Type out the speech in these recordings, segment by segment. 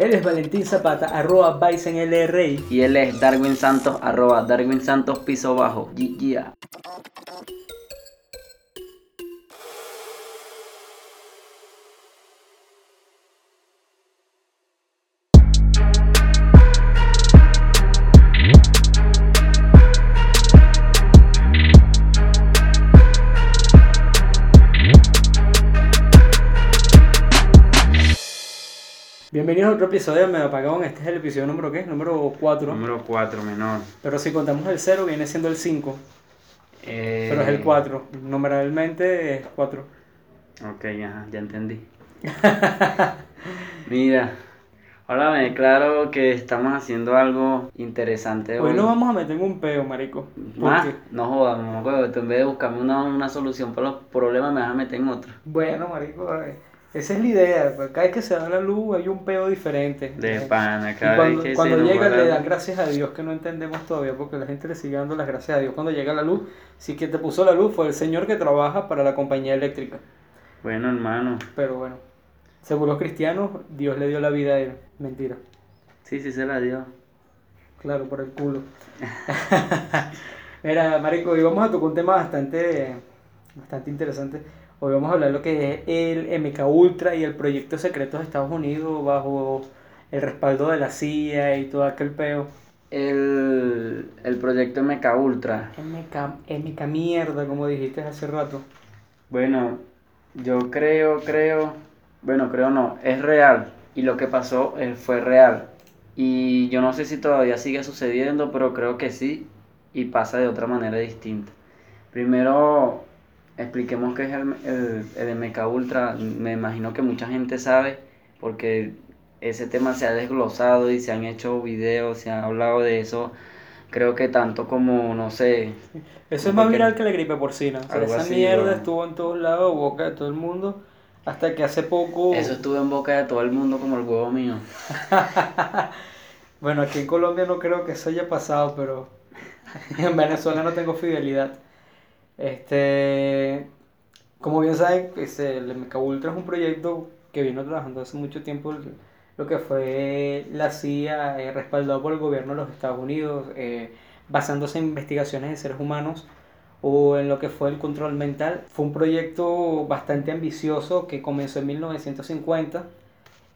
Él es Valentín Zapata, arroba LRI. Y él es Darwin Santos, arroba Darwin Santos piso bajo. Yeah. Bienvenidos a otro episodio de Me Apagón. Este es el episodio número ¿qué? Número 4. Número 4, menor. Pero si contamos el 0, viene siendo el 5. Eh... Pero es el 4. Numeralmente es 4. Ok, ya, ya entendí. Mira, ahora me declaro que estamos haciendo algo interesante hoy. Hoy nos vamos a meter en un peo, marico. Más, no jodas, no, en vez de buscarme una, una solución para los problemas, me vas a meter en otro. Bueno, marico, esa es la idea, pues, cada vez que se da la luz hay un peo diferente. De pana, cada cuando, vez que cuando llega le dan gracias a Dios, que no entendemos todavía, porque la gente le sigue dando las gracias a Dios. Cuando llega la luz, sí que te puso la luz fue el señor que trabaja para la compañía eléctrica. Bueno, hermano. Pero bueno, según los cristianos, Dios le dio la vida a él. Mentira. Sí, sí se la dio. Claro, por el culo. Mira, Marico, y vamos a tocar un tema bastante, bastante interesante Hoy vamos a hablar de lo que es el MK Ultra y el proyecto secreto de Estados Unidos bajo el respaldo de la CIA y todo aquel peo. El, proyecto MK Ultra. MK, MK mierda, como dijiste hace rato. Bueno, yo creo, creo, bueno, creo no, es real. Y lo que pasó eh, fue real. Y yo no sé si todavía sigue sucediendo, pero creo que sí. Y pasa de otra manera distinta. Primero, expliquemos qué es el, el, el MK Ultra. Me imagino que mucha gente sabe porque ese tema se ha desglosado y se han hecho videos, se ha hablado de eso. Creo que tanto como, no sé. Eso es más viral que la gripe porcina. O esa mierda estuvo en todos lados, boca de todo el mundo. Hasta que hace poco. Eso estuvo en boca de todo el mundo como el huevo mío. bueno, aquí en Colombia no creo que eso haya pasado, pero en Venezuela no tengo fidelidad. Este, como bien saben, este, el MK Ultra es un proyecto que vino trabajando hace mucho tiempo lo que fue la CIA eh, respaldado por el gobierno de los Estados Unidos, eh, basándose en investigaciones de seres humanos o en lo que fue el control mental. Fue un proyecto bastante ambicioso que comenzó en 1950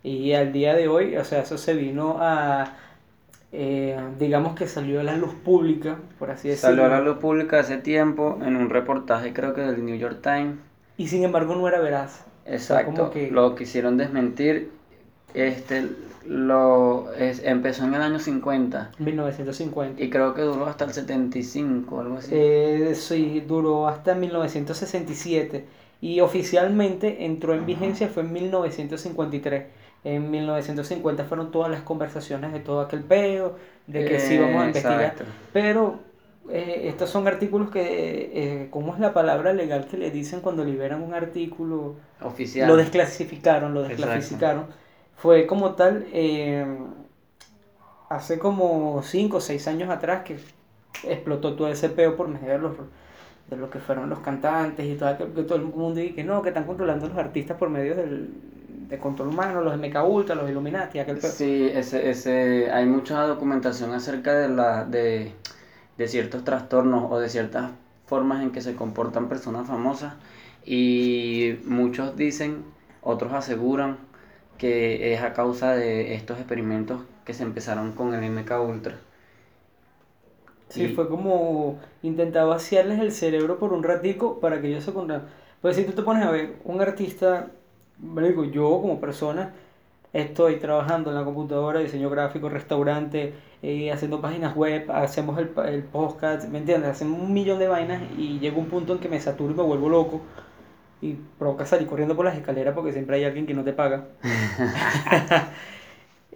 y al día de hoy, o sea, eso se vino a eh, digamos que salió a la luz pública, por así decirlo. Salió a la luz pública hace tiempo en un reportaje creo que del New York Times. Y sin embargo no era veraz. Exacto, que... lo quisieron desmentir. Este, lo es, empezó en el año 50. 1950. Y creo que duró hasta el 75, algo así. Eh, sí, duró hasta 1967. Y oficialmente entró en vigencia fue en 1953 en 1950 fueron todas las conversaciones de todo aquel peo, de que sí vamos a investigar. Pero eh, estos son artículos que, eh, ¿cómo es la palabra legal que le dicen cuando liberan un artículo? Oficial. Lo desclasificaron, lo desclasificaron. Fue como tal, eh, hace como 5 o 6 años atrás que explotó todo ese peo por medio de los de lo que fueron los cantantes y todo, que todo el mundo y que no, que están controlando los artistas por medio del, de control humano, los MK Ultra, los Illuminati, aquel Sí, ese, ese, hay mucha documentación acerca de, la, de, de ciertos trastornos o de ciertas formas en que se comportan personas famosas y muchos dicen, otros aseguran que es a causa de estos experimentos que se empezaron con el MK Ultra. Sí, fue como intentar vaciarles el cerebro por un ratico para que ellos se contaran. Pues si tú te pones a ver, un artista digo, yo como persona estoy trabajando en la computadora, diseño gráfico, restaurante, eh, haciendo páginas web, hacemos el, el podcast, ¿me entiendes? Hacemos un millón de vainas y llega un punto en que me saturo y me vuelvo loco y provoca salir corriendo por las escaleras porque siempre hay alguien que no te paga.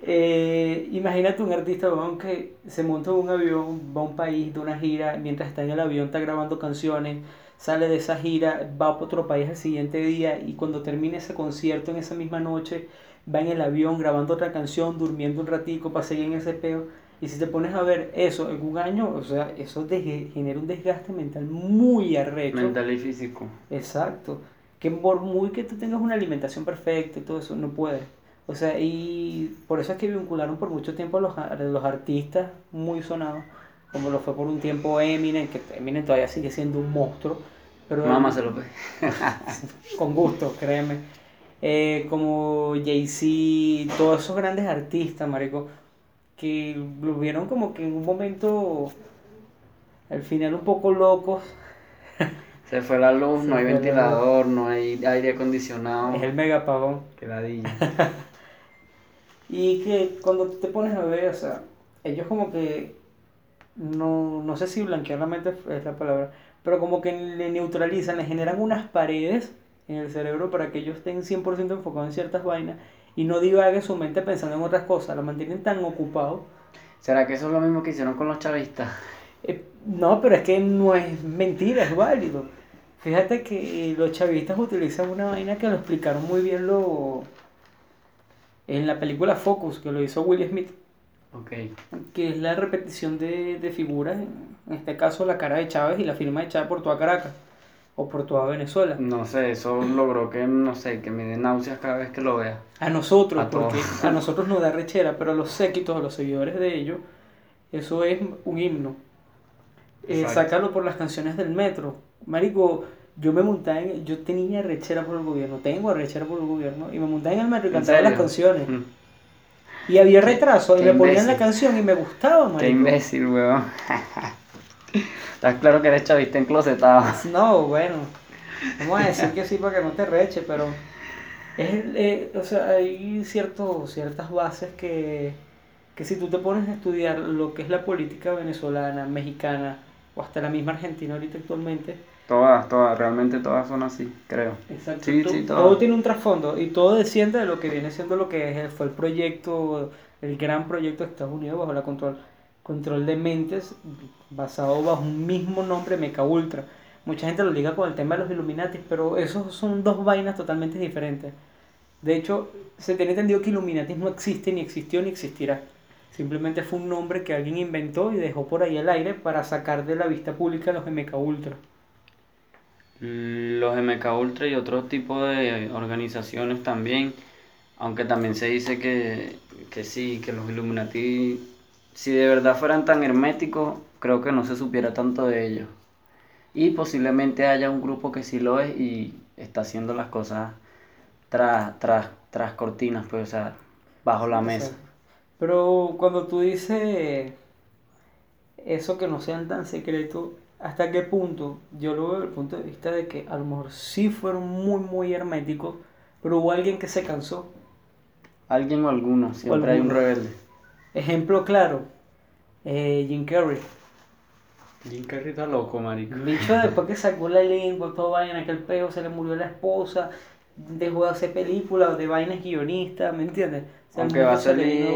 eh, imagínate un artista que se monta en un avión, va a un país de una gira, mientras está en el avión está grabando canciones, sale de esa gira, va a otro país el siguiente día y cuando termine ese concierto en esa misma noche, va en el avión grabando otra canción, durmiendo un ratico para seguir en ese peo. Y si te pones a ver eso en un año, o sea, eso genera un desgaste mental muy arrecho. Mental y físico. Exacto. Que por muy que tú tengas una alimentación perfecta y todo eso, no puedes. O sea, y por eso es que vincularon por mucho tiempo a los, a los artistas muy sonados, como lo fue por un tiempo Eminem, que Eminem todavía sigue siendo un monstruo. Pero Mamá se lo ve. con gusto, créeme. Eh, como Jay-Z, todos esos grandes artistas, marico, que lo vieron como que en un momento, al final un poco locos. Se fue la luz, Se no hay la ventilador, no hay aire acondicionado. Es el mega apagón. Qué ladilla. Y que cuando te pones a ver, o sea, ellos como que, no, no sé si blanquear la mente es la palabra, pero como que le neutralizan, le generan unas paredes en el cerebro para que ellos estén 100% enfocados en ciertas vainas y no divague su mente pensando en otras cosas, la mantienen tan ocupado. ¿Será que eso es lo mismo que hicieron con los chavistas? Eh, no, pero es que no es mentira, es válido. Fíjate que los chavistas utilizan una vaina que lo explicaron muy bien lo, en la película Focus, que lo hizo Will Smith. Ok. que es la repetición de, de figuras, en este caso la cara de Chávez y la firma de Chávez por toda Caracas o por toda Venezuela. No sé, eso logró que, no sé, que me dé náuseas cada vez que lo vea. A nosotros, A todos. a nosotros nos da rechera, pero a los séquitos, a los seguidores de ellos, eso es un himno. Eh, sácalo por las canciones del metro. Marico, yo me montaba en, yo tenía rechera por el gobierno, tengo rechera por el gobierno, y me montaba en el metro y ¿En cantaba las canciones. Mm. Y había retraso, y qué me ponían la canción y me gustaba, Qué marico. imbécil, weón. Estás claro que eres chavista enclosetado. No, bueno, vamos a decir que sí para que no te reche, pero es, eh, o sea, hay cierto, ciertas bases que, que si tú te pones a estudiar lo que es la política venezolana, mexicana o hasta la misma Argentina ahorita actualmente, Todas, todas, realmente todas son así, creo. exacto, Sí, to- sí, todo. todo. tiene un trasfondo y todo desciende de lo que viene siendo lo que es- fue el proyecto, el gran proyecto de Estados Unidos bajo la control, control de mentes basado bajo un mismo nombre, Mecha Ultra. Mucha gente lo liga con el tema de los Illuminati, pero esos son dos vainas totalmente diferentes. De hecho, se tiene entendido que Illuminati no existe, ni existió, ni existirá. Simplemente fue un nombre que alguien inventó y dejó por ahí al aire para sacar de la vista pública a los MK Ultra. Los MK Ultra y otros tipos de organizaciones también, aunque también se dice que, que sí, que los Illuminati, si de verdad fueran tan herméticos, creo que no se supiera tanto de ellos. Y posiblemente haya un grupo que sí lo es y está haciendo las cosas tras, tras, tras cortinas, pues, o sea, bajo la mesa. Pero cuando tú dices eso que no sean tan secretos, ¿hasta qué punto? Yo lo veo desde el punto de vista de que a lo mejor sí fueron muy, muy herméticos, pero hubo alguien que se cansó. Alguien o alguno, siempre hay un rebelde. Ejemplo claro, eh, Jim Carrey. Jim Carrey está loco, marico. Bicho después que sacó la lengua, todo vaina, en aquel peo, se le murió la esposa, dejó de hacer películas, de vainas guionistas, ¿me entiendes? O sea, el Aunque va a salir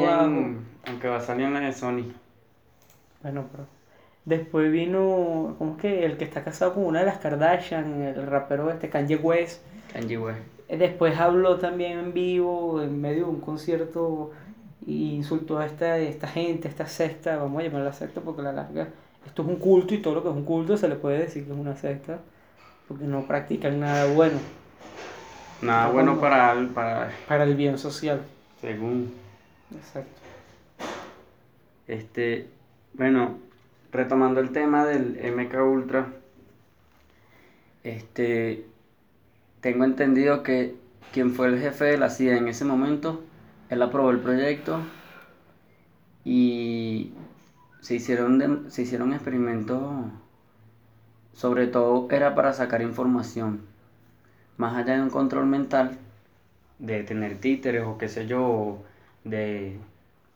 aunque va a salir en la de Sony. Bueno, pero después vino, ¿cómo es que? El que está casado con una de las Kardashian, el rapero este, Kanye West. Kanye West. Eh, Después habló también en vivo, en medio de un concierto, y insultó a esta, esta gente, esta secta, vamos a llamarla secta porque a la larga, esto es un culto y todo lo que es un culto se le puede decir que es una secta, porque no practican nada bueno Nada bueno para, el- para, para el bien social. según, Exacto. este, bueno, retomando el tema del MK Ultra, este, tengo entendido que quien fue el jefe de la CIA en ese momento, él aprobó el proyecto y se hicieron, se hicieron experimentos, sobre todo era para sacar información, más allá de un control mental, de tener títeres o qué sé yo, de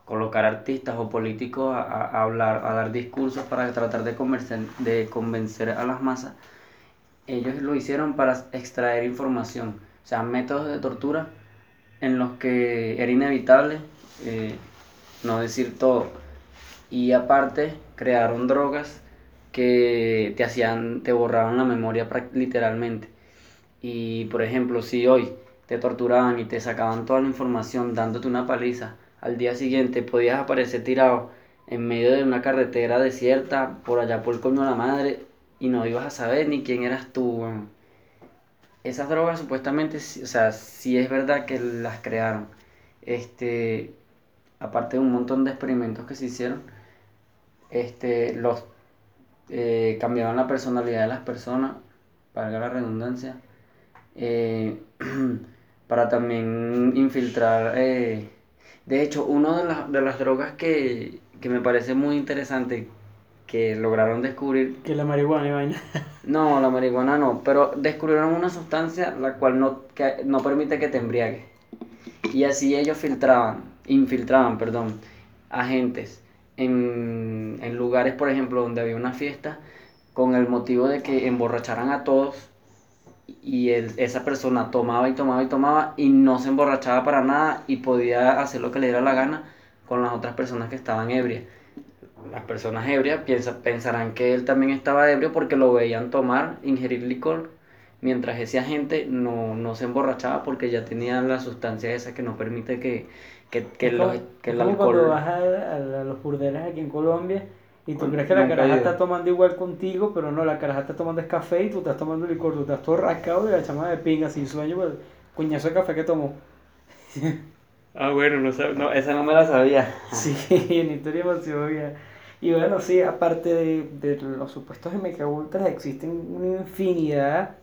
colocar artistas o políticos a, hablar, a dar discursos para tratar de convencer, de convencer a las masas, ellos lo hicieron para extraer información, o sea, métodos de tortura en los que era inevitable eh, no decir todo. Y aparte, crearon drogas que te hacían, te borraban la memoria literalmente. Y por ejemplo, si hoy te torturaban y te sacaban toda la información dándote una paliza, al día siguiente podías aparecer tirado en medio de una carretera desierta, por allá por el coño de la madre, y no ibas a saber ni quién eras tú. Esas drogas supuestamente, o sea, sí es verdad que las crearon. este, aparte de un montón de experimentos que se hicieron, este, los eh, cambiaban la personalidad de las personas, para la redundancia, eh, para también infiltrar. eh, de hecho, una de, las- de las drogas que, que me parece muy interesante que lograron descubrir, Que la marihuana y vaina. no, la marihuana no, pero descubrieron una sustancia la cual no, que no permite que te embriagues. Y así ellos filtraban, infiltraban, perdón, agentes en, en lugares, por ejemplo, donde había una fiesta, con el motivo de que emborracharan a todos y el- esa persona tomaba y tomaba y tomaba y no se emborrachaba para nada y podía hacer lo que le diera la gana con las otras personas que estaban ebrias. Las personas ebrias piensa- pensarán que él también estaba ebrio porque lo veían tomar, ingerir licor, mientras ese agente no, no se emborrachaba porque ya tenía la sustancia esa que no permite que, que, que, los- el como cuando alcohol... vas a los burdeles aquí en Colombia y tú crees que la caraja está tomando igual contigo, pero no, la caraja está tomando es café y tú estás tomando licor, tú estás todo rascado y la chama de pinga sin sueño coñazo de café que tomó. Ah, bueno, no, sab- no, esa no me la sabía. Sí, en historia demasiado. Y bueno, sí, aparte de, de los supuestos MK Ultras, existen una infinidad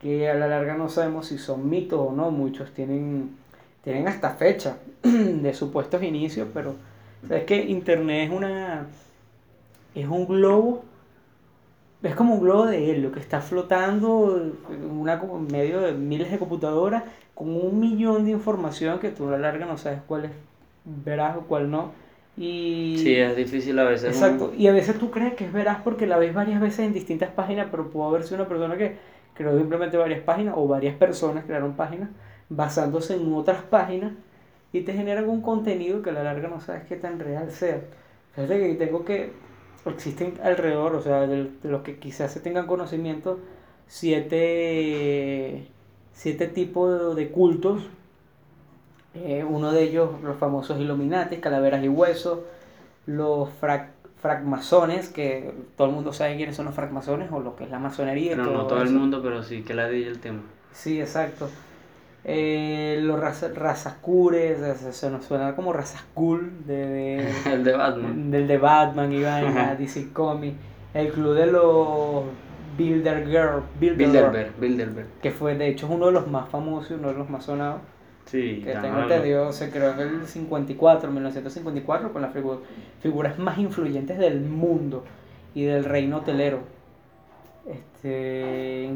que a la larga no sabemos si son mitos o no. Muchos tienen, tienen hasta fecha de supuestos inicios, pero sabes que Internet es una es un globo, es como un globo de helio que está flotando en una, en medio de miles de computadoras con un millón de información que tú a la larga no sabes cuál es veraz o cuál no. Y Sí, es difícil a veces. Exacto, y a veces tú crees que es veraz porque la ves varias veces en distintas páginas, pero pudo haber sido una persona que creó simplemente varias páginas o varias personas crearon páginas basándose en otras páginas y te generan un contenido que a la larga no sabes qué tan real sea. Fíjate que tengo que existen alrededor, o sea, de, los que quizás se tengan conocimiento, siete, siete tipos de cultos eh, uno de ellos, los famosos Illuminati, Calaveras y Huesos, los frac que todo el mundo sabe quiénes son los francmasones o lo que es la masonería. Pero no todo el mundo, pero sí que la di el tema. Sí, exacto. Eh, los razas sea, se nos suena como razas cool de, de- el de Batman. del de Batman y vaina. DC Comics. El club de los Builder Girl, Builder, Bilderberg, Bilderberg. que fue de hecho uno de los más famosos y uno de los más sonados. Sí, que tengo entendido, se creó en el 54, 1954, con las figu- figuras más influyentes del mundo y del reino hotelero. Este,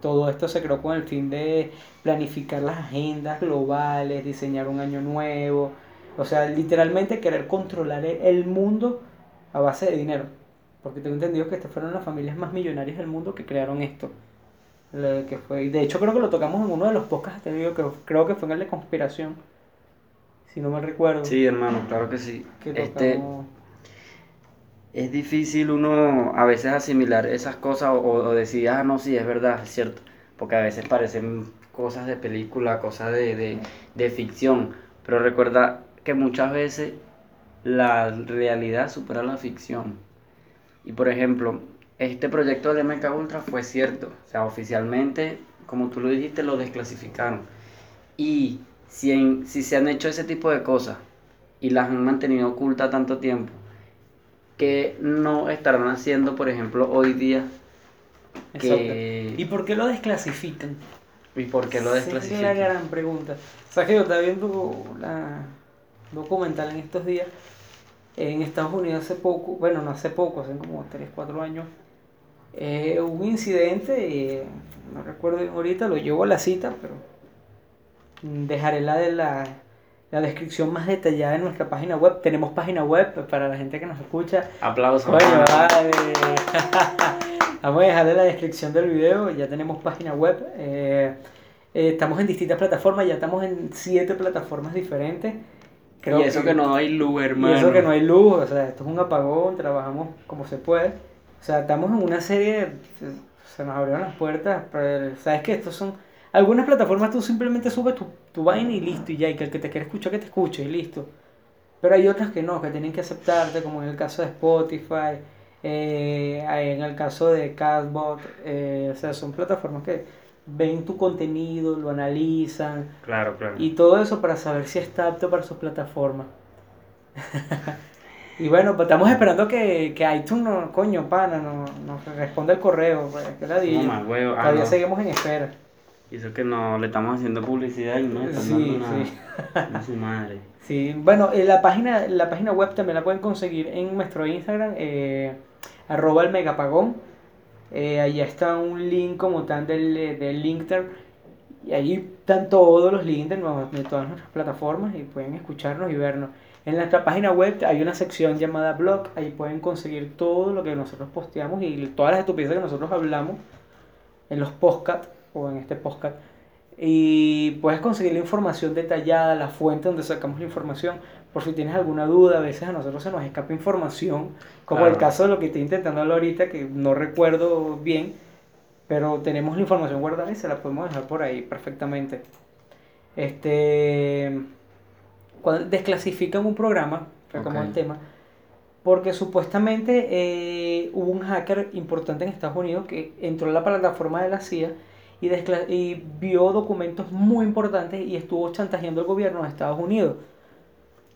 todo esto se creó con el fin de planificar las agendas globales, diseñar un año nuevo, o sea, literalmente querer controlar el el mundo a base de dinero. Porque tengo entendido que estas fueron las familias más millonarias del mundo que crearon esto. Que fue, de hecho creo que lo tocamos en uno de los podcasts anteriores, que creo que fue en el de conspiración, si no me recuerdo. Sí, hermano, claro que sí. que Este, tocamos- es difícil uno a veces asimilar esas cosas o, decir, ah, no, sí, es verdad, es cierto. Porque a veces parecen cosas de película, cosas de, de, de ficción. Pero recuerda que muchas veces la realidad supera la ficción. Y por ejemplo, este proyecto del MK Ultra fue cierto. O sea, oficialmente, como tú lo dijiste, lo desclasificaron. Y si, en- si se han hecho ese tipo de cosas y las han mantenido ocultas tanto tiempo, que no estarán haciendo, por ejemplo, hoy día? Que... ¿Y por qué lo desclasifican? ¿Y por qué lo Esa Es la desclasifican? gran pregunta. O sea, que yo estaba viendo la documental en estos días. En Estados Unidos hace poco, bueno, no hace poco, hace como 3, 4 años, eh, hubo un incidente, eh, no recuerdo ahorita, lo llevo a la cita, pero dejaré la de la, la descripción más detallada en nuestra página web. Tenemos página web para la gente que nos escucha. Aplausos. Coño, vale. Vamos a dejarle la descripción del video, ya tenemos página web. eh, eh, estamos en distintas plataformas, ya estamos en siete plataformas diferentes. y eso que, no hay luz, y hermano. eso que no hay luz, o sea, esto es un apagón, trabajamos como se puede. O sea, estamos en una serie, se nos abrieron las puertas, pero sabes que estos son... Algunas plataformas tú simplemente subes tu, tu vaina y listo, y ya, y que el que te quiere escuchar, que te escuche, y listo. Pero hay otras que no, que tienen que aceptarte, como en el caso de eh, en el caso de Castbot, eh, o sea, son plataformas que ven tu contenido, lo analizan Claro, claro. y todo eso para saber si está apto para sus plataformas. y bueno, pues estamos esperando que, que iTunes, no, coño, pana, no- nos responda el correo. pues, que la No, más. Ah, Todavía no. seguimos en espera. Y eso que no le estamos haciendo publicidad y no le estamos Sí, dando sí. Su madre. Sí, bueno, eh, la página, la página web también la pueden conseguir en nuestro Instagram, eh, arroba el megapagón. Eh, allá está un link como tal del, eh, del Linkter. Y allí están todos los links de, nuevas- de todas nuestras plataformas y pueden escucharnos y vernos. En nuestra página web hay una sección llamada blog, ahí pueden conseguir todo lo que nosotros posteamos y todas las estupideces que nosotros hablamos en los podcasts o en este podcast. Y puedes conseguir la información detallada, la fuente donde sacamos la información, por si tienes alguna duda, a veces a nosotros se nos escapa información, como el Claro. caso de lo que estoy intentando hablar ahorita, que no recuerdo bien, pero tenemos la información guardada y se la podemos dejar por ahí perfectamente. Este, cuando desclasifican un programa, como Ok. el tema, porque supuestamente eh, hubo un hacker importante en Estados Unidos que entró a la plataforma de la CIA y, y vio documentos muy importantes y estuvo chantajeando al gobierno de Estados Unidos.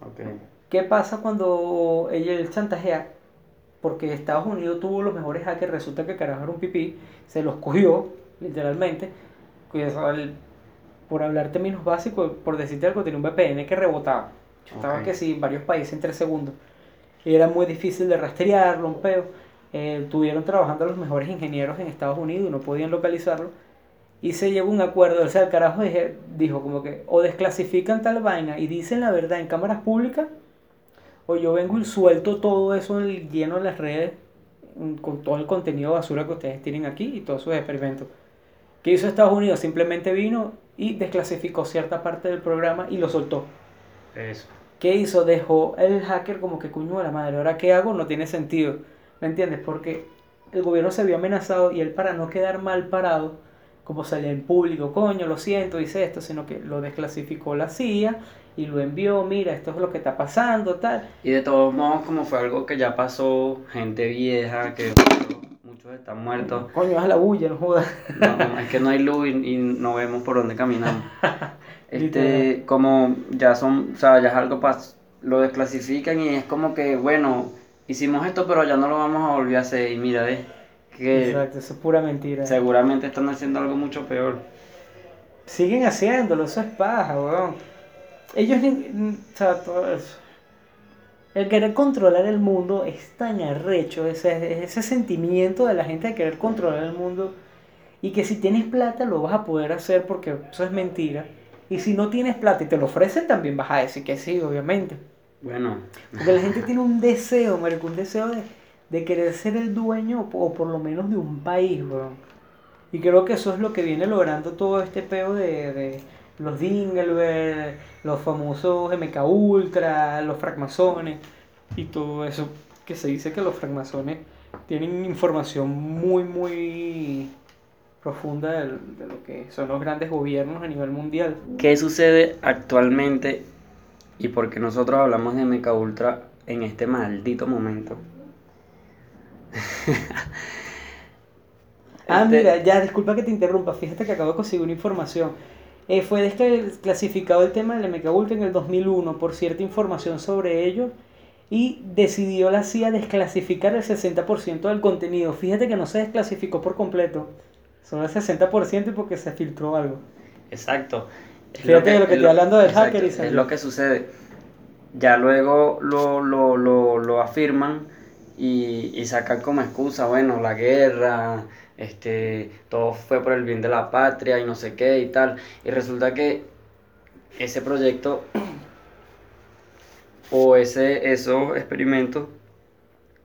Ok. ¿Qué pasa cuando ella él chantajea? Porque Estados Unidos tuvo los mejores hackers, resulta que carajo era un pipí, se los cogió, literalmente, al- por hablar términos básicos, por decirte algo, tenía un VPN que rebotaba. Estaba Ok. que sí, en varios países en tres segundos. Era muy difícil de rastrearlo, un peo. Eh, tuvieron trabajando los mejores ingenieros en Estados Unidos y no podían localizarlo. Y se llegó a un acuerdo, o sea, el carajo dije- dijo como que o desclasifican tal vaina y dicen la verdad en cámaras públicas, o yo vengo y suelto todo eso lleno en las redes con todo el contenido basura que ustedes tienen aquí y todos sus experimentos. ¿Qué hizo Estados Unidos? Simplemente vino y desclasificó cierta parte del programa y lo soltó. Eso. ¿Qué hizo? Dejó el hacker como que cuño de la madre, ¿ahora qué hago? No tiene sentido. ¿Me entiendes? Porque el gobierno se vio amenazado y él para no quedar mal parado, como salía en público, coño, lo siento, hice esto, sino que lo desclasificó la CIA y lo envió, mira, esto es lo que está pasando, tal. Y de todos modos, como fue algo que ya pasó, gente vieja, que muchos están muertos. Coño, haz la bulla, no jodas. No, no, es que no hay luz y, y no vemos por dónde caminamos. Este, como ya son, o sea, ya es algo pas lo desclasifican y es como que, bueno, hicimos esto, pero ya no lo vamos a volver a hacer. Y mira, ves, que Exacto, eso es pura mentira. seguramente están haciendo algo mucho peor. Siguen haciéndolo, eso es paja, weón. Ellos, ni- o sea, todo eso. El querer controlar el mundo es tan arrecho, ese, ese sentimiento de la gente de querer controlar el mundo y que si tienes plata lo vas a poder hacer porque eso es mentira. Y si no tienes plata y te lo ofrecen, también vas a decir que sí, obviamente. Bueno, Porque la gente tiene un deseo, marico, un deseo de, de querer ser el dueño o por lo menos de un país, weón. Y creo que eso es lo que viene logrando todo este peo de, de los Dingleberg, los famosos MK Ultra, los francmasones y todo eso. Que se dice que los francmasones tienen información muy, muy profunda del- de, lo que son los grandes gobiernos a nivel mundial. ¿qué sucede actualmente y por qué nosotros hablamos de Mecha Ultra en este maldito momento? Ah, Este- mira, ya, disculpa que te interrumpa. Fíjate que acabo de conseguir una información. Eh, fue desclasificado el tema del MK en el 2001 por cierta información sobre ellos y decidió la CIA desclasificar el 60% del contenido. Fíjate que no se desclasificó por completo, solo el 60% y porque se filtró algo. Exacto. Es Fíjate de lo que es estoy hablando del exacto, hacker y Es lo que sucede. Ya luego lo, lo, lo, lo afirman y, y sacan como excusa, bueno, la guerra, este, todo fue por el bien de la patria y no sé qué y tal. Y resulta que ese proyecto o ese, esos experimentos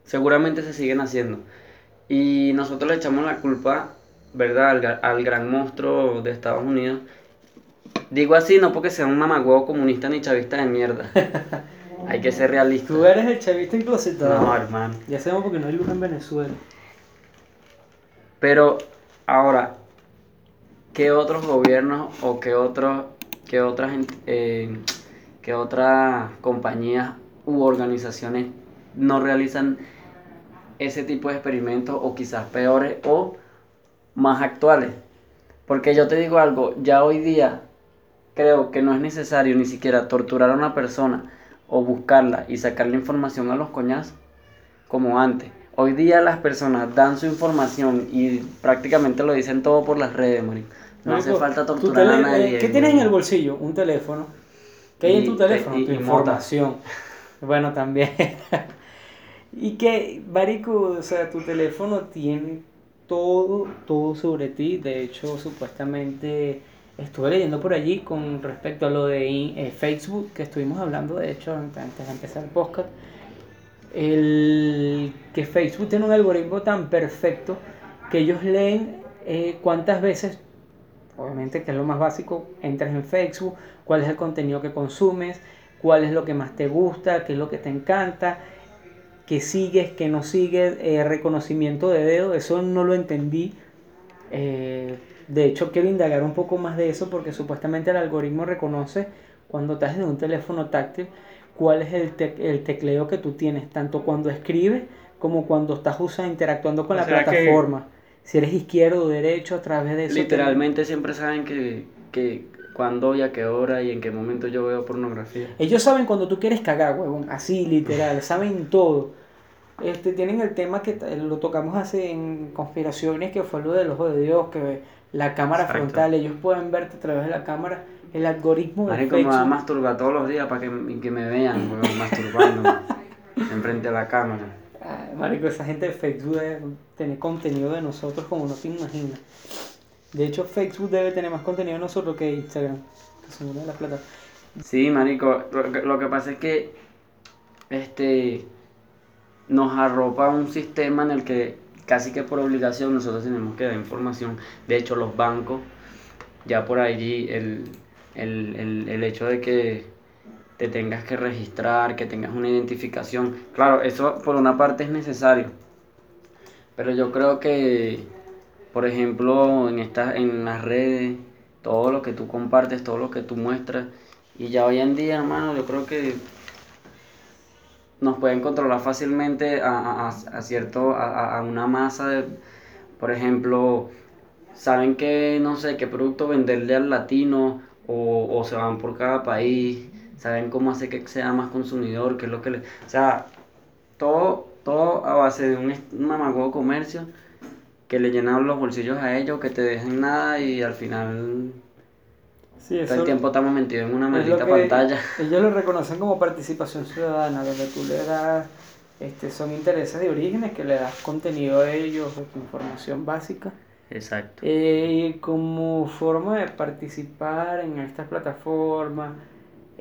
seguramente se siguen haciendo. Y nosotros le echamos la culpa, ¿verdad?, al, al gran monstruo de Estados Unidos. Digo así no porque sea un mamagüevo comunista ni chavista de mierda. Hay que ser realista. Tú eres el chavista enclosetado. No, hermano. Ya sabemos porque no hay luz en Venezuela. Pero ahora, ¿qué otros gobiernos o qué otros, qué otras, eh, qué otras compañías u organizaciones no realizan ese tipo de experimentos o quizás peores o más actuales? Porque yo te digo algo, ya hoy día creo que no es necesario ni siquiera torturar a una persona o buscarla y sacarle información a los coñazos como antes. Hoy día las personas dan su información y prácticamente lo dicen todo por las redes, marico. No hace falta tu torturar a nadie. eh, ¿Qué tienes en el bolsillo? Un teléfono. ¿Qué hay en tu teléfono? y- tu y información. Bueno, también. y que, Marico, o sea, tu teléfono tiene todo, todo sobre ti. De hecho, supuestamente estuve leyendo por allí con respecto a lo de eh, Facebook, que estuvimos hablando, de hecho, antes de empezar el podcast. El que Facebook tiene un algoritmo tan perfecto que ellos leen eh, cuántas veces obviamente que es lo más básico, entras en Facebook, cuál es el contenido que consumes, cuál es lo que más te gusta, qué es lo que te encanta, qué sigues, qué no sigues, eh, reconocimiento de dedo, eso no lo entendí. Eh, de hecho, quiero indagar un poco más de eso porque supuestamente el algoritmo reconoce cuando estás en un teléfono táctil cuál es el, tec- el tecleo que tú tienes, tanto cuando escribes como cuando estás usando, interactuando con O la plataforma. Si eres izquierdo o derecho, a través de eso. te- Literalmente siempre saben que, que cuándo y a qué hora y en qué momento yo veo pornografía. Ellos saben cuando tú quieres cagar, huevón, así literal, saben todo. Este, tienen el tema que lo tocamos hace en conspiraciones, que fue lo del ojo de Dios, que la cámara Exacto. frontal, ellos pueden verte a través de la cámara, el algoritmo de Marico, me va a Facebook. masturbar todos los días para que, que me vean, weón, masturbándome enfrente a la cámara. Ay, marico, esa gente de Facebook debe tener contenido de nosotros como no te imaginas. De hecho, Facebook debe tener más contenido de nosotros que Instagram, que son una de las plataformas. Sí, marico, lo que, lo que pasa es que este nos arropa un sistema en el que casi que por obligación nosotros tenemos que dar información. De hecho, los bancos, ya por allí, el, el, el, el hecho de que te tengas que registrar, que tengas una identificación. Claro, eso por una parte es necesario. Pero yo creo que, por ejemplo, en, esta, en las redes, todo lo que tú compartes, todo lo que tú muestras, y ya hoy en día, hermano, yo creo que nos pueden controlar fácilmente a, a- a cierto, a, a- una masa de, por ejemplo, saben que, no sé, qué producto venderle al latino o, o se van por cada país, saben cómo hacer que sea más consumidor, qué es lo que le... O sea, todo, todo a base de un, mamagüevo comercio que le llenan los bolsillos a ellos, que te dejan nada y al final Sí, todo el tiempo estamos metidos en una maldita pantalla. Ellos lo reconocen como participación ciudadana, donde tú le das, este, son intereses de orígenes que le das contenido a ellos, información básica. Exacto. Eh, y como forma de participar en estas plataformas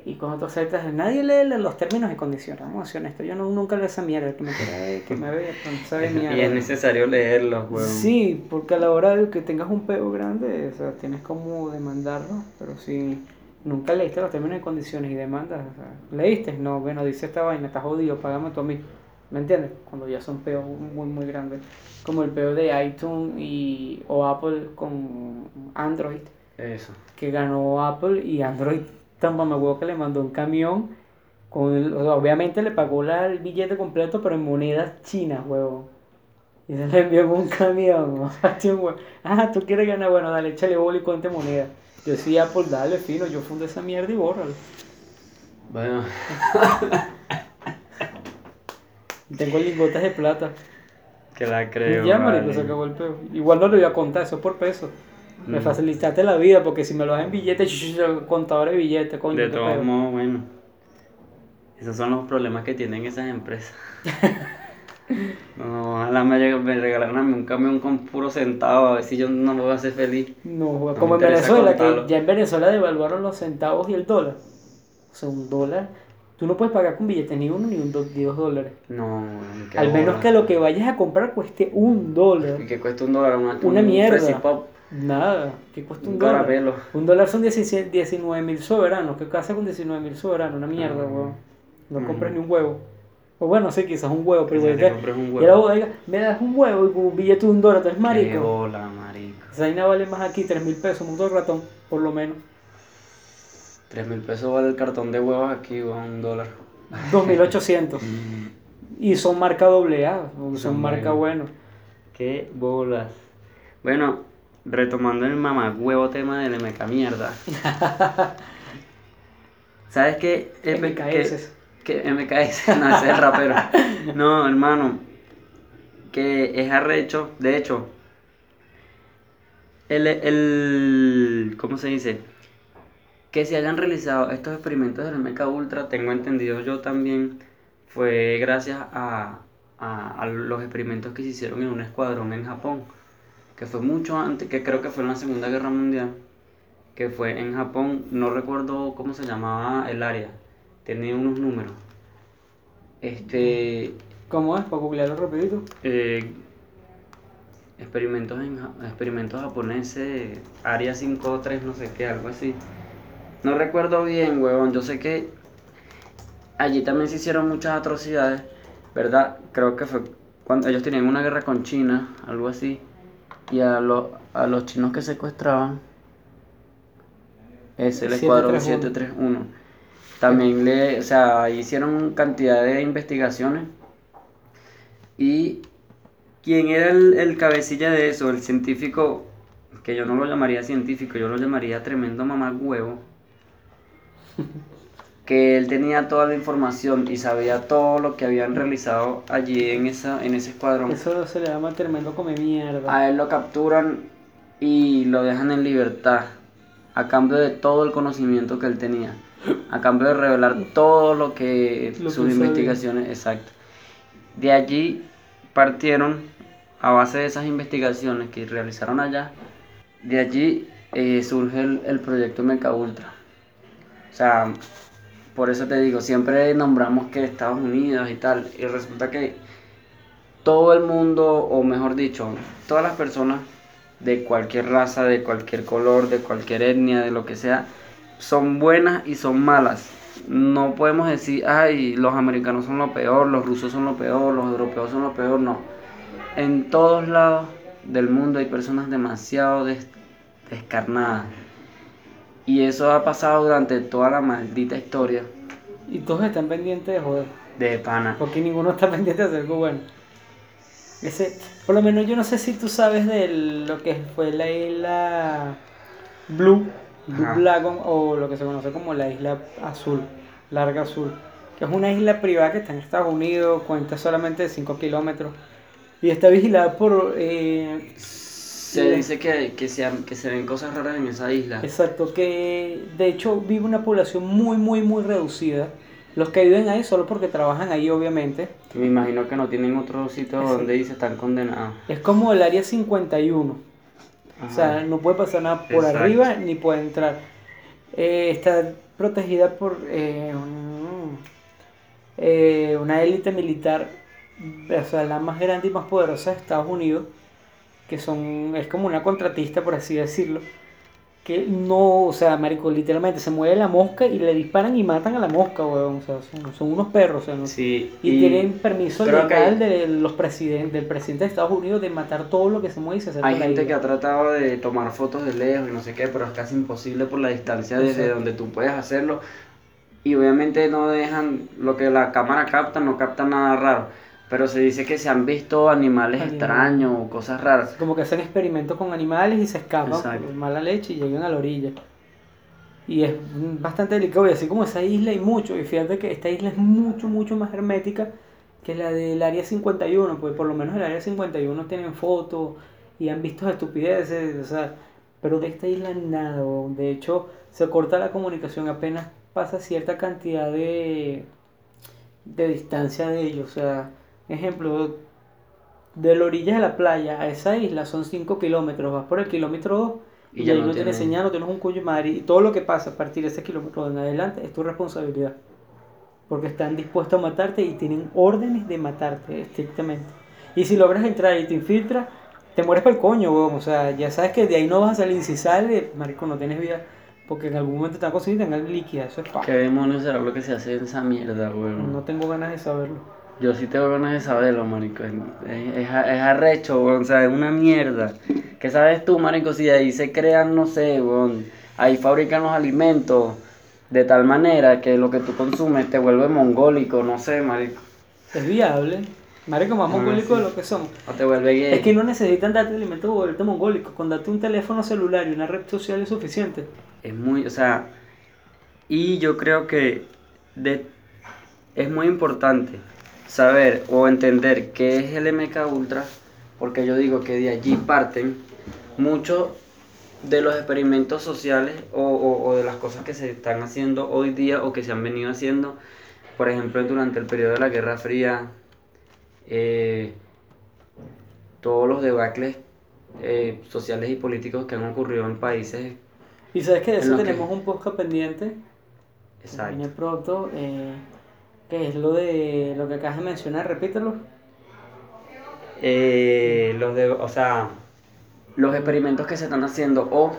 y cuando tú aceptas, nadie lee los términos y condiciones, vamos a ser honestos, yo no, nunca leo esa mierda, que me quiera, que me vea, no sabe y es mierda. necesario leerlos, weón. Sí, porque a la hora de que tengas un peo grande, o sea, tienes como demandarlo, pero si nunca leíste los términos y condiciones y demandas, o sea, leíste, no, bueno, dice esta vaina, estás jodido, págame tú a mí, ¿me entiendes? Cuando ya son peos muy, muy grandes, como el peo de iTunes y, o Apple con Android, Eso. que ganó Apple y Android tan mamahuevo que le mandó un camión, con el- o sea, obviamente le pagó la- el billete completo, pero en monedas chinas, huevón. Y se le envió un camión. Hue- Ah, tú quieres ganar, bueno, dale, échale boli y conte moneda. Yo decía, Apple, dale, fino, yo fundé esa mierda y bórralo. Bueno, Tengo lingotes de plata. que la creo. y ya, marico, se acabó el peo. Igual no le voy a contar, eso es por peso. Me Mm. facilitaste la vida, porque si me lo das en billete, contador de billetes, coño, De todos modos, bueno. Esos son los problemas que tienen esas empresas. No, ojalá me, regalaran a mí un camión con puro centavo, a ver si yo no me voy a hacer feliz. No, como en Venezuela, que ya en Venezuela devaluaron los centavos y el dólar. O sea, un dólar, tú no puedes pagar con billetes ni uno ni, un do- ni dos dólares. No, Al menos bola. que lo que vayas a comprar cueste un dólar. Y que cuesta un dólar una, Una un mierda. Nada, que cuesta un, un dólar. caramelo. Un dólar son 19 mil soberanos. ¿Qué casa con 19 mil soberanos? Una mierda, Mm. weón. No Mm. compras ni un huevo. O bueno, sí, quizás un huevo, pero igual y huevo. la bodega, me das un huevo y con un billete de un dólar, tú eres Qué marico. bola, marico. Esa vaina vale más aquí, 3 mil pesos, un ratón, por lo menos. Tres mil pesos vale el cartón de huevos aquí, weón, un dólar. 2.800. Y son marca doble A, son Son marca bueno. Qué bolas. Bueno, retomando el mamagüevo tema del MK mierda. ¿Sabes qué? MKS. Que, que MKS, no, ese es rapero. No, hermano. Que es arrecho, de hecho. El, el. ¿Cómo se dice? Que se hayan realizado estos experimentos del MK Ultra, tengo entendido yo también, fue gracias a, a, a los experimentos que se hicieron en un escuadrón en Japón, que fue mucho antes, que creo que fue en la Segunda Guerra Mundial, que fue en Japón, no recuerdo cómo se llamaba el área, tenía unos números. Este, ¿Cómo es? Para googlearlo rapidito. eh, experimentos en experimentos japoneses, área 53, no sé qué, algo así. No recuerdo bien, huevón. Yo sé que allí también se hicieron muchas atrocidades, ¿verdad? Creo que fue cuando ellos tenían una guerra con China, algo así. Y a, los a los chinos que secuestraban, es el escuadrón 731. 731. También le, o sea, hicieron cantidad de investigaciones. Y quién era el, el cabecilla de eso, el científico, que yo no lo llamaría científico, yo lo llamaría tremendo mamagüevo, que él tenía toda la información y sabía todo lo que habían realizado allí en, esa, en ese escuadrón. Eso se le llama tremendo come mierda. A él lo capturan y lo dejan en libertad, a cambio de todo el conocimiento que él tenía, a cambio de revelar todo lo que Lo que sus él sabía. investigaciones, exacto. De allí partieron, a base de esas investigaciones que realizaron allá, de allí eh, surge el, el proyecto Meca Ultra. O sea, por eso te digo, siempre nombramos que Estados Unidos y tal, y resulta que todo el mundo, o mejor dicho, todas las personas de cualquier raza, de cualquier color, de cualquier etnia, de lo que sea, son buenas y son malas. No podemos decir, ay, los americanos son lo peor, los rusos son lo peor, los europeos son lo peor, no. En todos lados del mundo hay personas demasiado des- descarnadas. Y eso ha pasado durante toda la maldita historia Y todos están pendientes de joder. de pana. Porque ninguno está pendiente de hacer algo bueno. Ese, por lo menos yo no sé si tú sabes de lo que fue la isla Blue, Blue. Lagoon, o lo que se conoce como la isla azul, larga azul, que es una isla privada que está en Estados Unidos, cuenta solamente de 5 kilómetros y está vigilada por... eh, Se dice que, que, se, que se ven cosas raras en esa isla. Exacto, que de hecho vive una población muy, muy, muy reducida. Los que viven ahí solo porque trabajan ahí, obviamente. Me imagino que no tienen otro sitio donde dice están condenados. Es como el área 51. O sea, Ajá. no puede pasar nada por Exacto. arriba ni puede entrar. Eh, está protegida por eh, un- eh, una élite militar, o sea, la más grande y más poderosa de Estados Unidos, que son, es como una contratista, por así decirlo, que no, o sea, marico, literalmente se mueve la mosca y le disparan y matan a la mosca, weón, o sea, son, son unos perros, o sea, no- Sí, y, tienen permiso que legal hay- de los presidentes, del presidente de Estados Unidos de matar todo lo que se mueve y se acerca Hay gente isla. que ha tratado de tomar fotos de lejos y no sé qué, pero es casi imposible por la distancia desde Exacto. donde tú puedes hacerlo. Y obviamente no dejan lo que la cámara capta, no capta nada raro. Pero se dice que se han visto animales Animales. extraños o cosas raras. Como que hacen experimentos con animales y se escapan por mala leche y llegan a la orilla. Y es bastante delicado. Y así como esa isla hay mucho. Y fíjate que esta isla es mucho, mucho más hermética que la del área 51. Pues por lo menos el área 51 tienen fotos y han visto estupideces. O sea, pero de esta isla nada. De hecho, se corta la comunicación apenas pasa cierta cantidad de, de distancia de ellos. O sea, ejemplo, de la orilla de la playa a esa isla son 5 kilómetros, vas por el kilómetro 2 y, Y ya ahí no no tienes tiene- señal, no tienes un cuyo madre y todo lo que pasa a partir de ese kilómetro en adelante es tu responsabilidad. Porque están dispuestos a matarte y tienen órdenes de matarte estrictamente. Y si logras entrar y te infiltras, te mueres por el coño, weón. O sea, ya sabes que de ahí no vas a salir. Si sales, marico, no tienes vida. Porque en algún momento te van a conseguir y te van a líquida. Eso es pa. ¿Qué demonios será lo que se hace en esa mierda, weón? No tengo ganas de saberlo. Yo sí tengo ganas de saberlo, marico. Es, es, es arrecho, weón. O sea, es una mierda. ¿Qué sabes tú, marico? Si de ahí se crean, no sé, weón. Ahí fabrican los alimentos de tal manera que lo que tú consumes te vuelve mongólico, no sé, marico. Es viable. Marico, más Ah, mongólico sí. de lo que somos. O te vuelve gay. Es que no necesitan darte alimentos volverte mongólico. Con darte un teléfono celular y una red social es suficiente. Es muy, o sea, y yo creo que de, es muy importante saber o entender qué es el MK Ultra, porque yo digo que de allí parten muchos de los experimentos sociales o, o- o de las cosas que se están haciendo hoy día o que se han venido haciendo, por ejemplo, durante el periodo de la Guerra Fría, eh, todos los debacles eh, sociales y políticos que han ocurrido en países Y sabes que de eso que- tenemos un podcast pendiente. Exacto. Viene pronto. Eh, que es lo de lo que acabas de mencionar. Repítelo. Eh, los de, o sea, los experimentos que se están haciendo o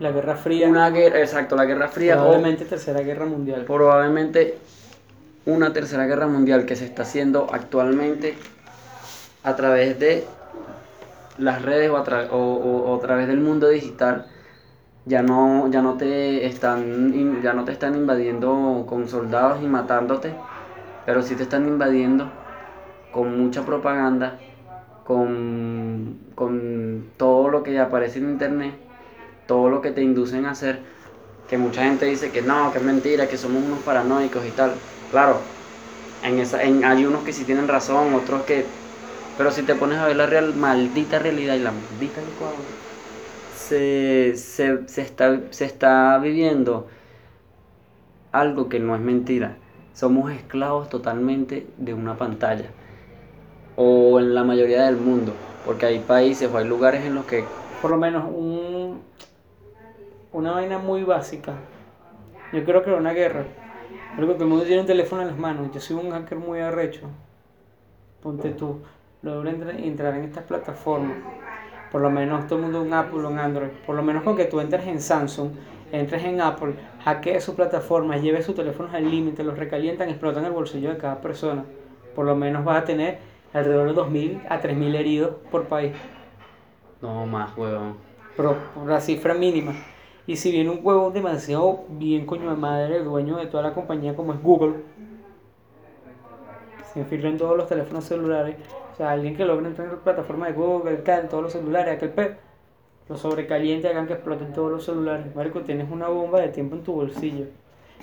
La Guerra Fría. una guerra, exacto, la Guerra Fría probablemente Tercera Guerra Mundial. probablemente una tercera guerra mundial que se está haciendo actualmente a través de las redes o a, tra- o- o- o a través del mundo digital ya no ya no te están ya no te están invadiendo con soldados y matándote pero sí te están invadiendo con mucha propaganda con, con todo lo que aparece en internet todo lo que te inducen a hacer que mucha gente dice que no, que es mentira, que somos unos paranoicos y tal. Claro, en esa, en, hay unos que sí tienen razón, otros que... Pero si te pones a ver la real, maldita realidad y la maldita licuadora, se, se, está, se está viviendo algo que no es mentira. Somos esclavos totalmente de una pantalla. O en la mayoría del mundo. Porque hay países o hay lugares en los que Por lo menos un, una vaina muy básica. Yo creo que era una guerra. Creo que el mundo tiene un teléfono en las manos. Yo soy un hacker muy arrecho. Ponte tú. Logro entra- entrar en estas plataformas. Por lo menos todo el mundo un Apple o un Android. Por lo menos con que tú entres en Samsung, entres en Apple, hackees su plataforma, lleves sus teléfonos al límite, los recalientan, explotan el bolsillo de cada persona. Por lo menos vas a tener alrededor de 2.000 a 3.000 heridos por país No más, huevón. pero por la cifra mínima. Y si viene un huevo demasiado bien coño de madre, el dueño de toda la compañía como es Google, se infiltra en todos los teléfonos celulares, sea, alguien que logre entrar en la plataforma de Google, tal, en todos los celulares, aquel pe, lo sobrecaliente, hagan que exploten todos los celulares. Marico, tienes una bomba de tiempo en tu bolsillo.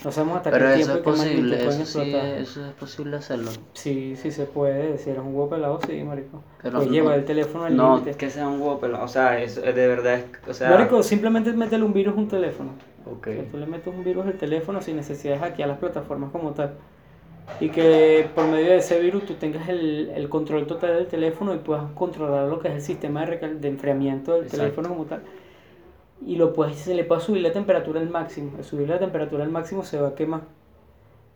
No sabemos hasta Pero qué tiempo es y qué magnitud posible, pueden eso sí, es- eso es posible hacerlo. Sí, sí se puede, si eres un huevo pelado, sí, marico. Pero Pues no- lleva el teléfono al No, límite. que sea un huevo pelado, o sea, eso es de verdad, es- o sea... Marico, simplemente métele un virus a un teléfono. ok. Que tú le metes un virus al teléfono sin necesidad de hackear las plataformas como tal. Y que por medio de ese virus tú tengas el, el control total del teléfono y puedas controlar lo que es el sistema de, de enfriamiento del Exacto. teléfono como tal. Y lo puedes, se le puede subir la temperatura al máximo. Al subir la temperatura al máximo se va a quemar.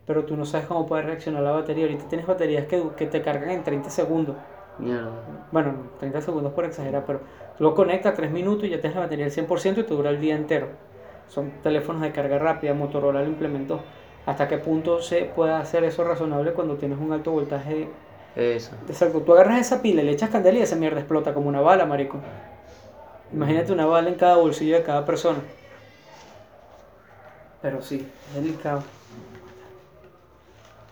Pero tú no sabes cómo puede reaccionar la batería. Ahorita tienes baterías que, que te cargan en 30 segundos. Mierda. Bueno, 30 segundos por exagerar, pero tú lo conectas 3 minutos y ya tienes la batería al 100% y te dura el día entero. Son teléfonos de carga rápida, Motorola lo implementó. ¿Hasta qué punto se puede hacer eso razonable cuando tienes un alto voltaje? Eso. Exacto, tú agarras esa pila le echas candela y esa mierda explota como una bala, marico. Imagínate una bala en cada bolsillo de cada persona. Pero sí, es delicado.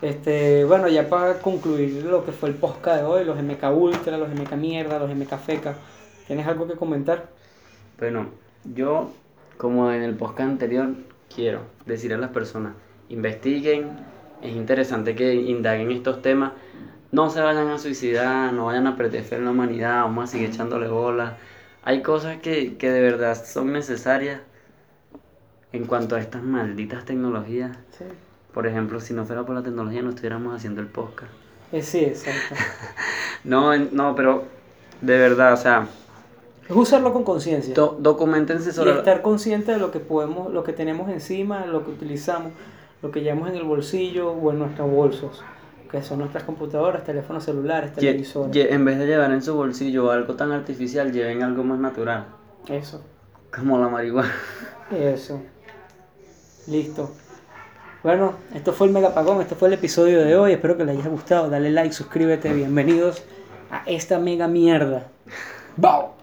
Este, bueno, ya para concluir lo que fue el podcast de hoy, los MK Ultra, los MK Mierda, los MK Feca, ¿tienes algo que comentar? Bueno, yo, como en el podcast anterior, quiero decir a las personas, investiguen, es interesante que indaguen estos temas, no se vayan a suicidar, no vayan a en la humanidad, vamos a seguir echándole bolas. Hay cosas que, que de verdad son necesarias en cuanto a estas malditas tecnologías. Sí. Por ejemplo, si no fuera por la tecnología no estuviéramos haciendo el podcast. Eh, sí, exacto. No, no, pero de verdad, o sea, Es usarlo con conciencia. do- documentense Y sobre... estar consciente de lo que podemos, lo que tenemos encima, lo que utilizamos, lo que llevamos en el bolsillo o en nuestros bolsos, que son nuestras computadoras, teléfonos celulares, televisores. en vez de llevar en su bolsillo algo tan artificial, lleven algo más natural, Eso, como la marihuana. eso. Listo. Bueno, esto fue el Megapagón, este fue el episodio de hoy. Espero que les haya gustado. Dale like, suscríbete, bienvenidos a esta mega mierda. ¡Bao!